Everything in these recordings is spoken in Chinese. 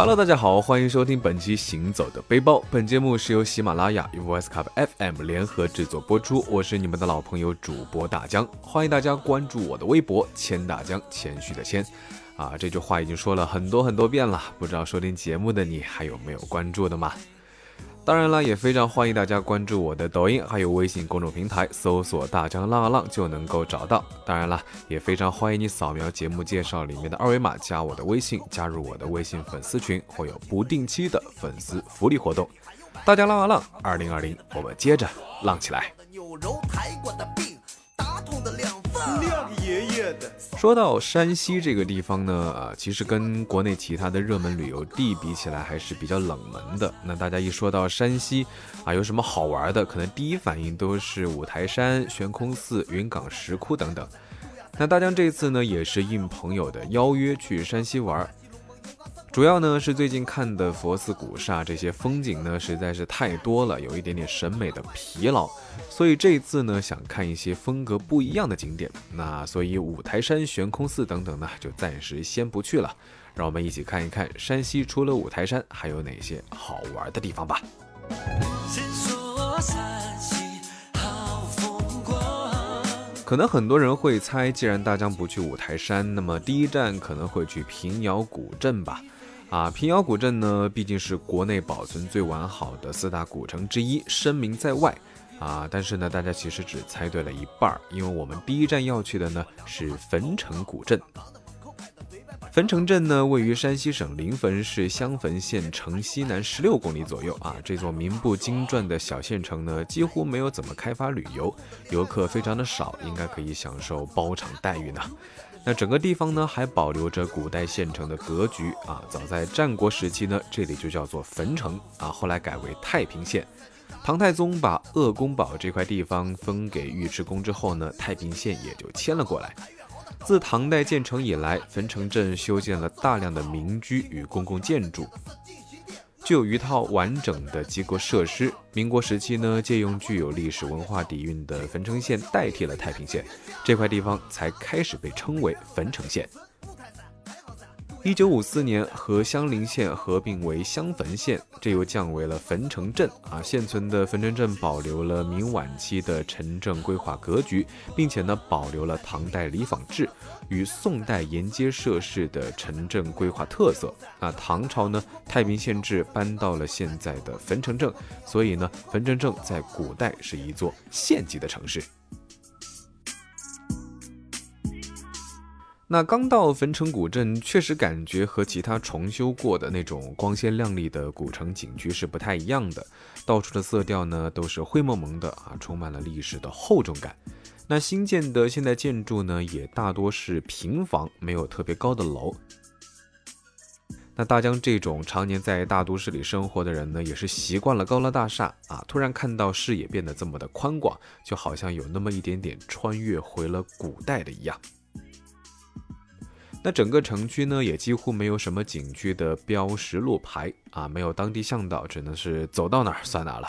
Hello，大家好，欢迎收听本期《行走的背包》。本节目是由喜马拉雅与 Voice Cup FM 联合制作播出。我是你们的老朋友主播大江，欢迎大家关注我的微博“谦大江”，谦虚的谦。啊，这句话已经说了很多很多遍了，不知道收听节目的你还有没有关注的吗？当然了，也非常欢迎大家关注我的抖音，还有微信公众平台，搜索“大江浪浪”就能够找到。当然了，也非常欢迎你扫描节目介绍里面的二维码，加我的微信，加入我的微信粉丝群，会有不定期的粉丝福利活动。大江浪啊浪，二零二零，我们接着浪起来。爷爷的说到山西这个地方呢，啊，其实跟国内其他的热门旅游地比起来，还是比较冷门的。那大家一说到山西，啊，有什么好玩的？可能第一反应都是五台山、悬空寺、云冈石窟等等。那大江这次呢，也是应朋友的邀约去山西玩。主要呢是最近看的佛寺古刹，这些风景呢实在是太多了，有一点点审美的疲劳，所以这次呢想看一些风格不一样的景点。那所以五台山、悬空寺等等呢就暂时先不去了，让我们一起看一看山西除了五台山还有哪些好玩的地方吧。可能很多人会猜，既然大江不去五台山，那么第一站可能会去平遥古镇吧。啊，平遥古镇呢，毕竟是国内保存最完好的四大古城之一，声名在外。啊，但是呢，大家其实只猜对了一半儿，因为我们第一站要去的呢是汾城古镇。汾城镇呢，位于山西省临汾市襄汾县城西南十六公里左右啊。这座名不经传的小县城呢，几乎没有怎么开发旅游，游客非常的少，应该可以享受包场待遇呢。那整个地方呢，还保留着古代县城的格局啊。早在战国时期呢，这里就叫做汾城啊，后来改为太平县。唐太宗把鄂公堡这块地方分给尉迟恭之后呢，太平县也就迁了过来。自唐代建成以来，汾城镇修建了大量的民居与公共建筑。具有一套完整的机构设施。民国时期呢，借用具有历史文化底蕴的汾城县代替了太平县，这块地方才开始被称为汾城县。一九五四年，和襄陵县合并为襄汾县，这又降为了汾城镇。啊，现存的汾城镇保留了明晚期的城镇规划格局，并且呢，保留了唐代里坊制与宋代沿街设市的城镇规划特色。那唐朝呢，太平县制搬到了现在的汾城镇，所以呢，汾城镇在古代是一座县级的城市。那刚到汾城古镇，确实感觉和其他重修过的那种光鲜亮丽的古城景区是不太一样的。到处的色调呢都是灰蒙蒙的啊，充满了历史的厚重感。那新建的现代建筑呢，也大多是平房，没有特别高的楼。那大江这种常年在大都市里生活的人呢，也是习惯了高楼大厦啊，突然看到视野变得这么的宽广，就好像有那么一点点穿越回了古代的一样。那整个城区呢，也几乎没有什么景区的标识路牌啊，没有当地向导，只能是走到哪儿算哪儿了。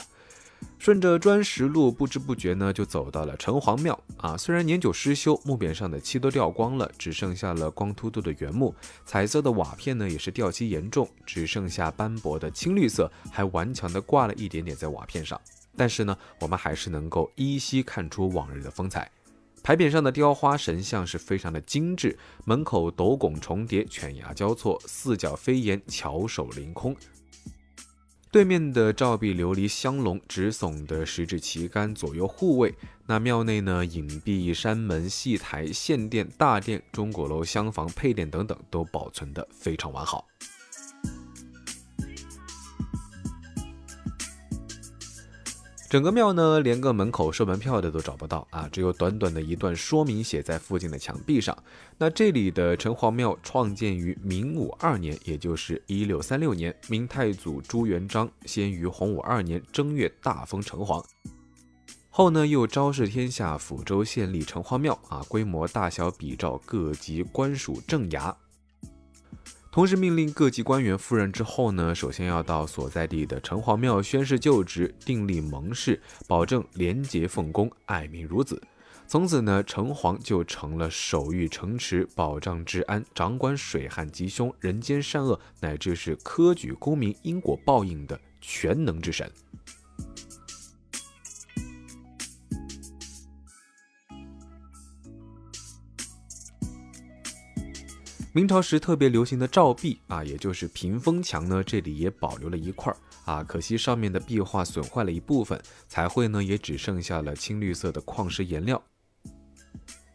顺着砖石路，不知不觉呢，就走到了城隍庙啊。虽然年久失修，木匾上的漆都掉光了，只剩下了光秃秃的原木，彩色的瓦片呢，也是掉漆严重，只剩下斑驳的青绿色，还顽强的挂了一点点在瓦片上。但是呢，我们还是能够依稀看出往日的风采。牌匾上的雕花神像是非常的精致，门口斗拱重叠，犬牙交错，四角飞檐，巧手凌空。对面的照壁琉璃香龙，直耸的十指旗杆左右护卫。那庙内呢，隐蔽山门、戏台、献殿、大殿、钟鼓楼、厢房、配殿等等，都保存的非常完好。整个庙呢，连个门口收门票的都找不到啊，只有短短的一段说明写在附近的墙壁上。那这里的城隍庙创建于明武二年，也就是一六三六年，明太祖朱元璋先于洪武二年正月大封城隍，后呢又昭示天下，抚州县立城隍庙啊，规模大小比照各级官署正衙。同时命令各级官员赴任之后呢，首先要到所在地的城隍庙宣誓就职，订立盟誓，保证廉洁奉公，爱民如子。从此呢，城隍就成了守御城池、保障治安、掌管水旱吉凶、人间善恶乃至是科举功名因果报应的全能之神。明朝时特别流行的照壁啊，也就是屏风墙呢，这里也保留了一块儿啊，可惜上面的壁画损坏了一部分，彩绘呢也只剩下了青绿色的矿石颜料。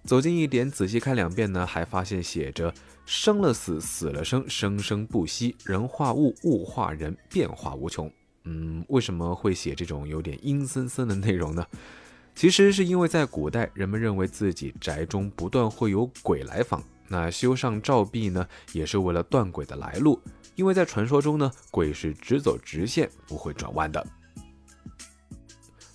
走近一点，仔细看两遍呢，还发现写着“生了死，死了生，生生不息；人化物，物化人，变化无穷。”嗯，为什么会写这种有点阴森森的内容呢？其实是因为在古代，人们认为自己宅中不断会有鬼来访。那修上照壁呢，也是为了断鬼的来路，因为在传说中呢，鬼是直走直线，不会转弯的。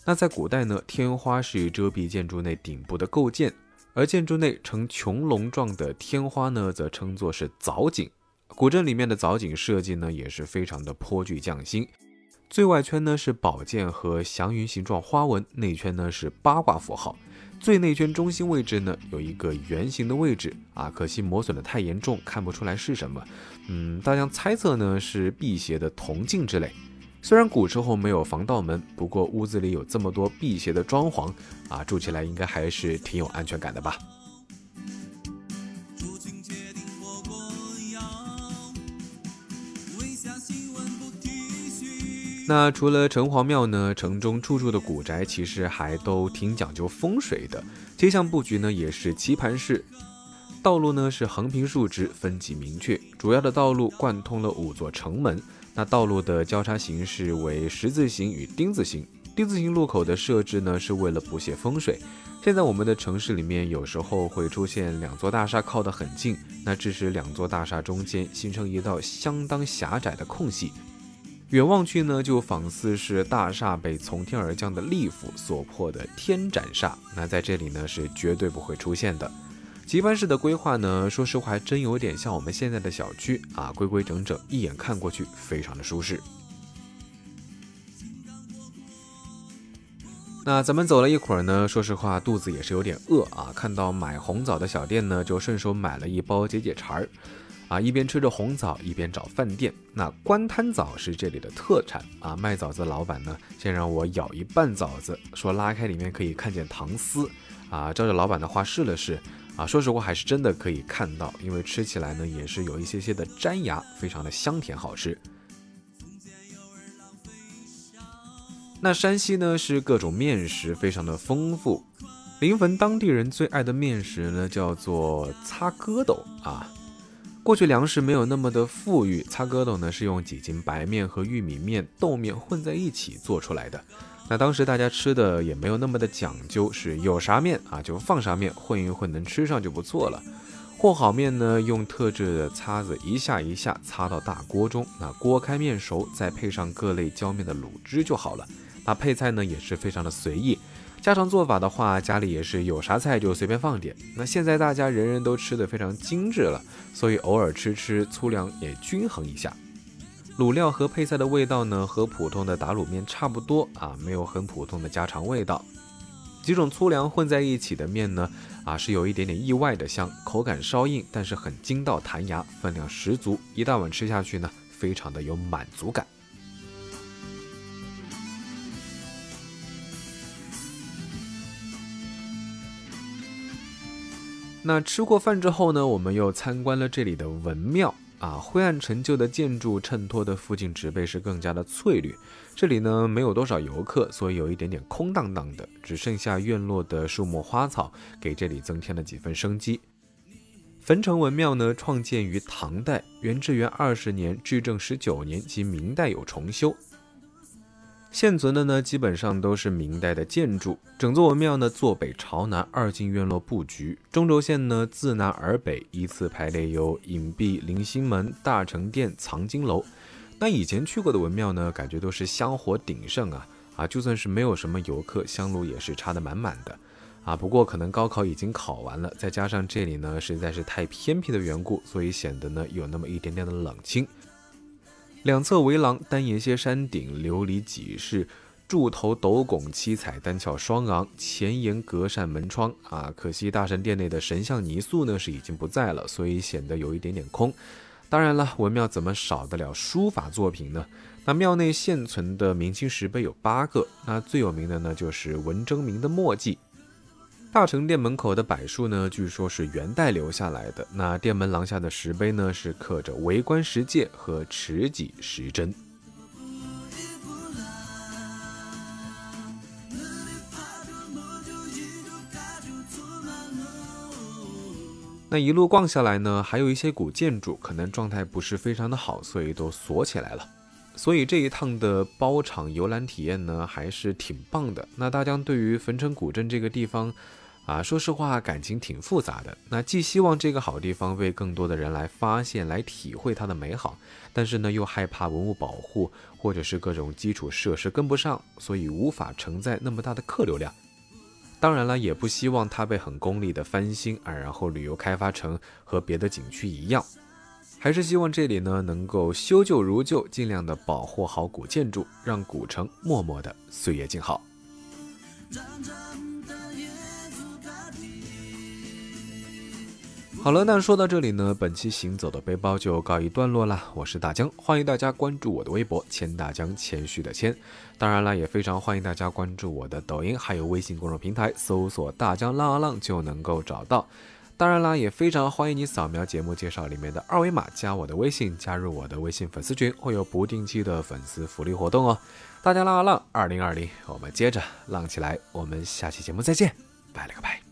那在古代呢，天花是遮蔽建筑内顶部的构件，而建筑内呈穹隆状的天花呢，则称作是藻井。古镇里面的藻井设计呢，也是非常的颇具匠心。最外圈呢是宝剑和祥云形状花纹，内圈呢是八卦符号。最内圈中心位置呢，有一个圆形的位置啊，可惜磨损的太严重，看不出来是什么。嗯，大家猜测呢是辟邪的铜镜之类。虽然古时候没有防盗门，不过屋子里有这么多辟邪的装潢啊，住起来应该还是挺有安全感的吧。那除了城隍庙呢，城中处处的古宅其实还都挺讲究风水的。街巷布局呢也是棋盘式，道路呢是横平竖直，分级明确。主要的道路贯通了五座城门，那道路的交叉形式为十字形与丁字形。丁字形路口的设置呢是为了补泄风水。现在我们的城市里面有时候会出现两座大厦靠得很近，那致使两座大厦中间形成一道相当狭窄的空隙。远望去呢，就仿似是大厦被从天而降的利斧所破的天斩煞。那在这里呢，是绝对不会出现的。棋盘式的规划呢，说实话还真有点像我们现在的小区啊，规规整整，一眼看过去非常的舒适。那咱们走了一会儿呢，说实话肚子也是有点饿啊。看到买红枣的小店呢，就顺手买了一包解解馋儿。啊，一边吃着红枣，一边找饭店。那官滩枣是这里的特产啊。卖枣子的老板呢，先让我咬一半枣子，说拉开里面可以看见糖丝。啊，照着老板的话试了试，啊，说实话还是真的可以看到，因为吃起来呢也是有一些些的粘牙，非常的香甜好吃。那山西呢是各种面食非常的丰富，临汾当地人最爱的面食呢叫做擦疙斗啊。过去粮食没有那么的富裕，擦疙瘩呢是用几斤白面和玉米面、豆面混在一起做出来的。那当时大家吃的也没有那么的讲究，是有啥面啊就放啥面，混一混能吃上就不错了。和好面呢，用特制的擦子一下一下擦到大锅中，那锅开面熟，再配上各类浇面的卤汁就好了。那配菜呢也是非常的随意。家常做法的话，家里也是有啥菜就随便放点。那现在大家人人都吃的非常精致了，所以偶尔吃吃粗粮也均衡一下。卤料和配菜的味道呢，和普通的打卤面差不多啊，没有很普通的家常味道。几种粗粮混在一起的面呢，啊是有一点点意外的香，口感稍硬，但是很筋道弹牙，分量十足，一大碗吃下去呢，非常的有满足感。那吃过饭之后呢，我们又参观了这里的文庙啊。灰暗陈旧的建筑衬托的附近植被是更加的翠绿。这里呢没有多少游客，所以有一点点空荡荡的，只剩下院落的树木花草，给这里增添了几分生机。汾城文庙呢，创建于唐代，元至元二十年至正十九年及明代有重修。现存的呢，基本上都是明代的建筑。整座文庙呢，坐北朝南，二进院落布局。中轴线呢，自南而北依次排列有隐蔽灵星门、大成殿、藏经楼。那以前去过的文庙呢，感觉都是香火鼎盛啊啊！就算是没有什么游客，香炉也是插得满满的啊。不过可能高考已经考完了，再加上这里呢实在是太偏僻的缘故，所以显得呢有那么一点点的冷清。两侧围廊，单檐歇山顶，琉璃几室，柱头斗拱，七彩单翘双昂，前檐隔扇门窗啊。可惜大神殿内的神像泥塑呢是已经不在了，所以显得有一点点空。当然了，文庙怎么少得了书法作品呢？那庙内现存的明清石碑有八个，那最有名的呢就是文征明的墨迹。大成殿门口的柏树呢，据说是元代留下来的。那殿门廊下的石碑呢，是刻着为官石戒和持戟石针。那一路逛下来呢，还有一些古建筑可能状态不是非常的好，所以都锁起来了。所以这一趟的包场游览体验呢，还是挺棒的。那大江对于汾城古镇这个地方。啊，说实话，感情挺复杂的。那既希望这个好地方为更多的人来发现、来体会它的美好，但是呢，又害怕文物保护或者是各种基础设施跟不上，所以无法承载那么大的客流量。当然了，也不希望它被很功利的翻新啊，然后旅游开发成和别的景区一样。还是希望这里呢能够修旧如旧，尽量的保护好古建筑，让古城默默的岁月静好。好了，那说到这里呢，本期行走的背包就告一段落了。我是大江，欢迎大家关注我的微博“谦大江”，谦虚的谦。当然了，也非常欢迎大家关注我的抖音，还有微信公众平台，搜索“大江浪啊浪”就能够找到。当然啦，也非常欢迎你扫描节目介绍里面的二维码，加我的微信，加入我的微信粉丝群，会有不定期的粉丝福利活动哦。大江浪啊浪，二零二零，我们接着浪起来。我们下期节目再见，拜了个拜。